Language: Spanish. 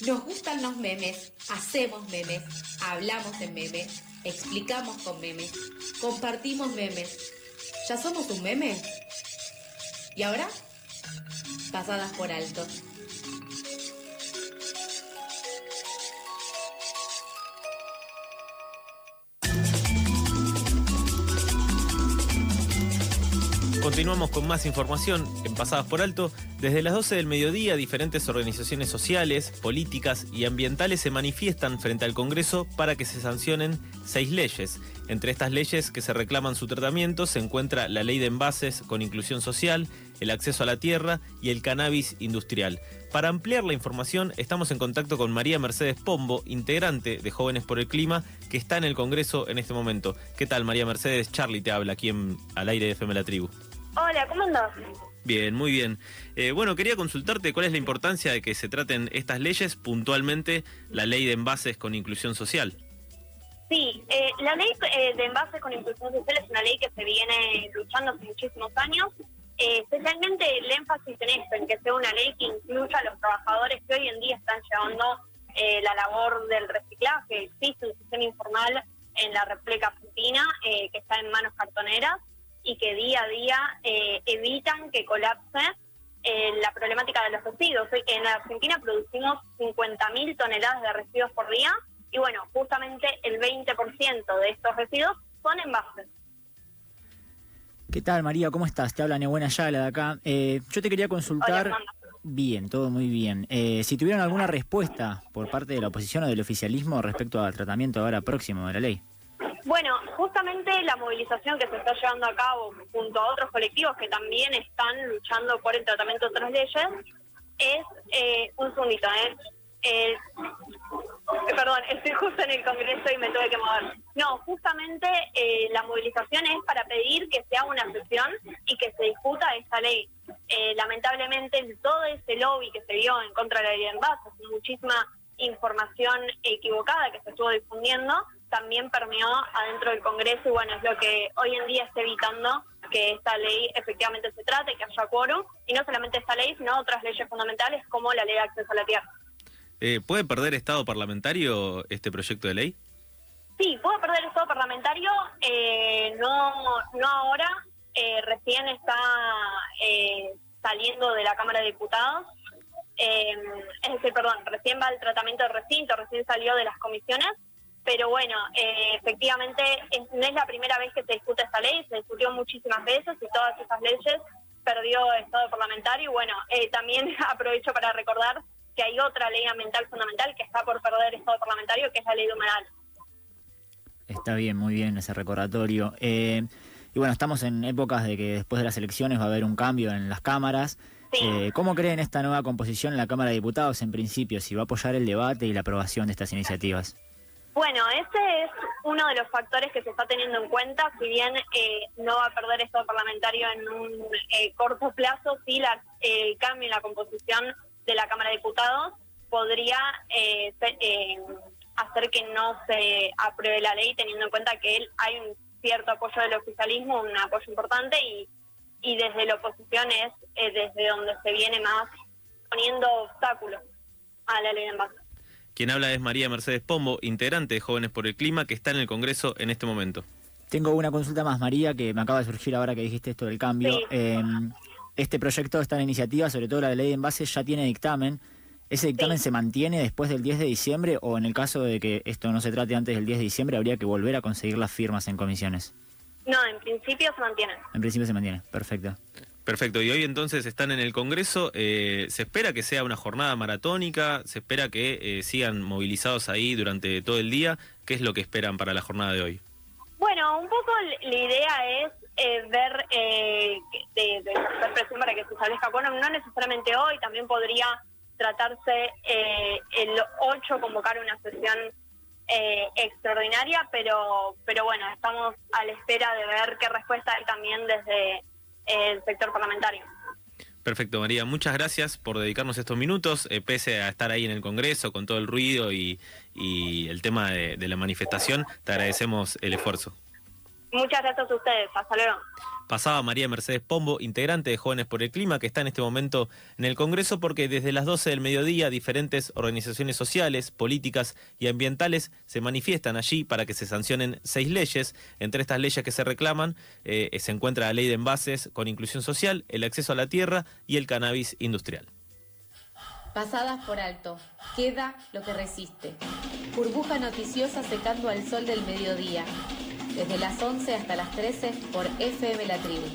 Nos gustan los memes, hacemos memes, hablamos en memes, explicamos con memes, compartimos memes. ¿Ya somos un meme? ¿Y ahora? Pasadas por alto. Continuamos con más información en Pasadas por Alto. Desde las 12 del mediodía, diferentes organizaciones sociales, políticas y ambientales se manifiestan frente al Congreso para que se sancionen seis leyes. Entre estas leyes que se reclaman su tratamiento se encuentra la ley de envases con inclusión social, el acceso a la tierra y el cannabis industrial. Para ampliar la información, estamos en contacto con María Mercedes Pombo, integrante de Jóvenes por el Clima, que está en el Congreso en este momento. ¿Qué tal, María Mercedes? Charlie te habla aquí en, al aire de FM La Tribu. Hola, ¿cómo andás? Bien, muy bien. Eh, bueno, quería consultarte cuál es la importancia de que se traten estas leyes, puntualmente la ley de envases con inclusión social. Sí, eh, la ley eh, de envases con inclusión social es una ley que se viene luchando hace muchísimos años, especialmente el énfasis en esto, en que sea una ley que incluya a los trabajadores que hoy en día están llevando la labor del reciclaje. Existe un sistema informal en la República Argentina que está en manos cartoneras y que día a día eh, evitan que colapse eh, la problemática de los residuos. En Argentina producimos 50.000 toneladas de residuos por día y bueno, justamente el 20% de estos residuos son envases. ¿Qué tal María? ¿Cómo estás? Te habla Nebuena Yala de acá. Eh, yo te quería consultar... bien, todo muy bien. si tuvieron alguna respuesta por parte de la oposición o del oficialismo respecto al tratamiento ahora próximo de la ley. La movilización que se está llevando a cabo junto a otros colectivos que también están luchando por el tratamiento de otras leyes es eh, un segundito, ¿eh? ¿eh? perdón, estoy justo en el Congreso y me tuve que mover. No, justamente eh, la movilización es para pedir que se haga una sesión y que se discuta esta ley. Eh, lamentablemente, todo ese lobby que se dio en contra de la ley de envases, muchísima información equivocada que se estuvo difundiendo, también permeó adentro del Congreso y bueno, es lo que hoy en día está evitando que esta ley efectivamente se trate, que haya quórum, y no solamente esta ley, sino otras leyes fundamentales como la ley de acceso a la tierra. Eh, ¿Puede perder estado parlamentario este proyecto de ley? Sí, puede perder estado parlamentario, eh, no, no ahora, eh, recién está saliendo de la Cámara de Diputados, es decir, perdón, recién va el tratamiento del recinto, recién salió de las comisiones, pero bueno, eh, efectivamente no es la primera vez que se discute esta ley, se discutió muchísimas veces y todas esas leyes perdió estado parlamentario. Y bueno, eh, también aprovecho para recordar que hay otra ley ambiental fundamental que está por perder estado parlamentario, que es la ley de humedal. Está bien, muy bien ese recordatorio. Eh, y bueno, estamos en épocas de que después de las elecciones va a haber un cambio en las cámaras. ¿Cómo creen esta nueva composición en la Cámara de Diputados en principio? Si va a apoyar el debate y la aprobación de estas iniciativas. Bueno, ese es uno de los factores que se está teniendo en cuenta, si bien eh, no va a perder estado parlamentario en un eh, corto plazo, sí la, el cambio en la composición de la Cámara de Diputados podría eh, hacer que no se apruebe la ley, teniendo en cuenta que hay un cierto apoyo del oficialismo, un apoyo importante, y, y desde la oposición es desde donde se viene más poniendo obstáculos a la ley de envase. Quien habla es María Mercedes Pombo, integrante de Jóvenes por el Clima, que está en el Congreso en este momento. Tengo una consulta más, María, que me acaba de surgir ahora que dijiste esto del cambio. Em, este proyecto, esta iniciativa, sobre todo la de ley de envases, ya tiene dictamen. ¿Ese dictamen se mantiene después del 10 de diciembre o en el caso de que esto no se trate antes del 10 de diciembre habría que volver a conseguir las firmas en comisiones? No, en principio se mantiene. En principio se mantiene, perfecto. Perfecto, y hoy entonces están en el Congreso. Eh, ¿Se espera que sea una jornada maratónica? ¿Se espera que eh, sigan movilizados ahí durante todo el día? ¿Qué es lo que esperan para la jornada de hoy? Bueno, un poco la idea es eh, ver, de, de, hacer presión para que se establezca bueno, no necesariamente hoy, también podría tratarse el 8 convocar una sesión extraordinaria, pero, pero bueno, estamos a la espera de ver qué respuesta hay también desde el sector parlamentario. Perfecto, María. Muchas gracias por dedicarnos estos minutos, eh, pese a estar ahí en el Congreso con todo el ruido y, el tema de, la manifestación. Te agradecemos el esfuerzo. Muchas gracias a ustedes. Hasta luego. Pasaba María Mercedes Pombo, integrante de Jóvenes por el Clima, que está en este momento en el Congreso porque desde las 12 del mediodía diferentes organizaciones sociales, políticas y ambientales se manifiestan allí para que se sancionen seis leyes. Entre estas leyes que se reclaman eh, se encuentra la ley de envases con inclusión social, el acceso a la tierra y el cannabis industrial. Pasadas por alto, queda lo que resiste. Burbuja noticiosa secando al sol del mediodía desde las 11 hasta las 13 por FM La Tribu.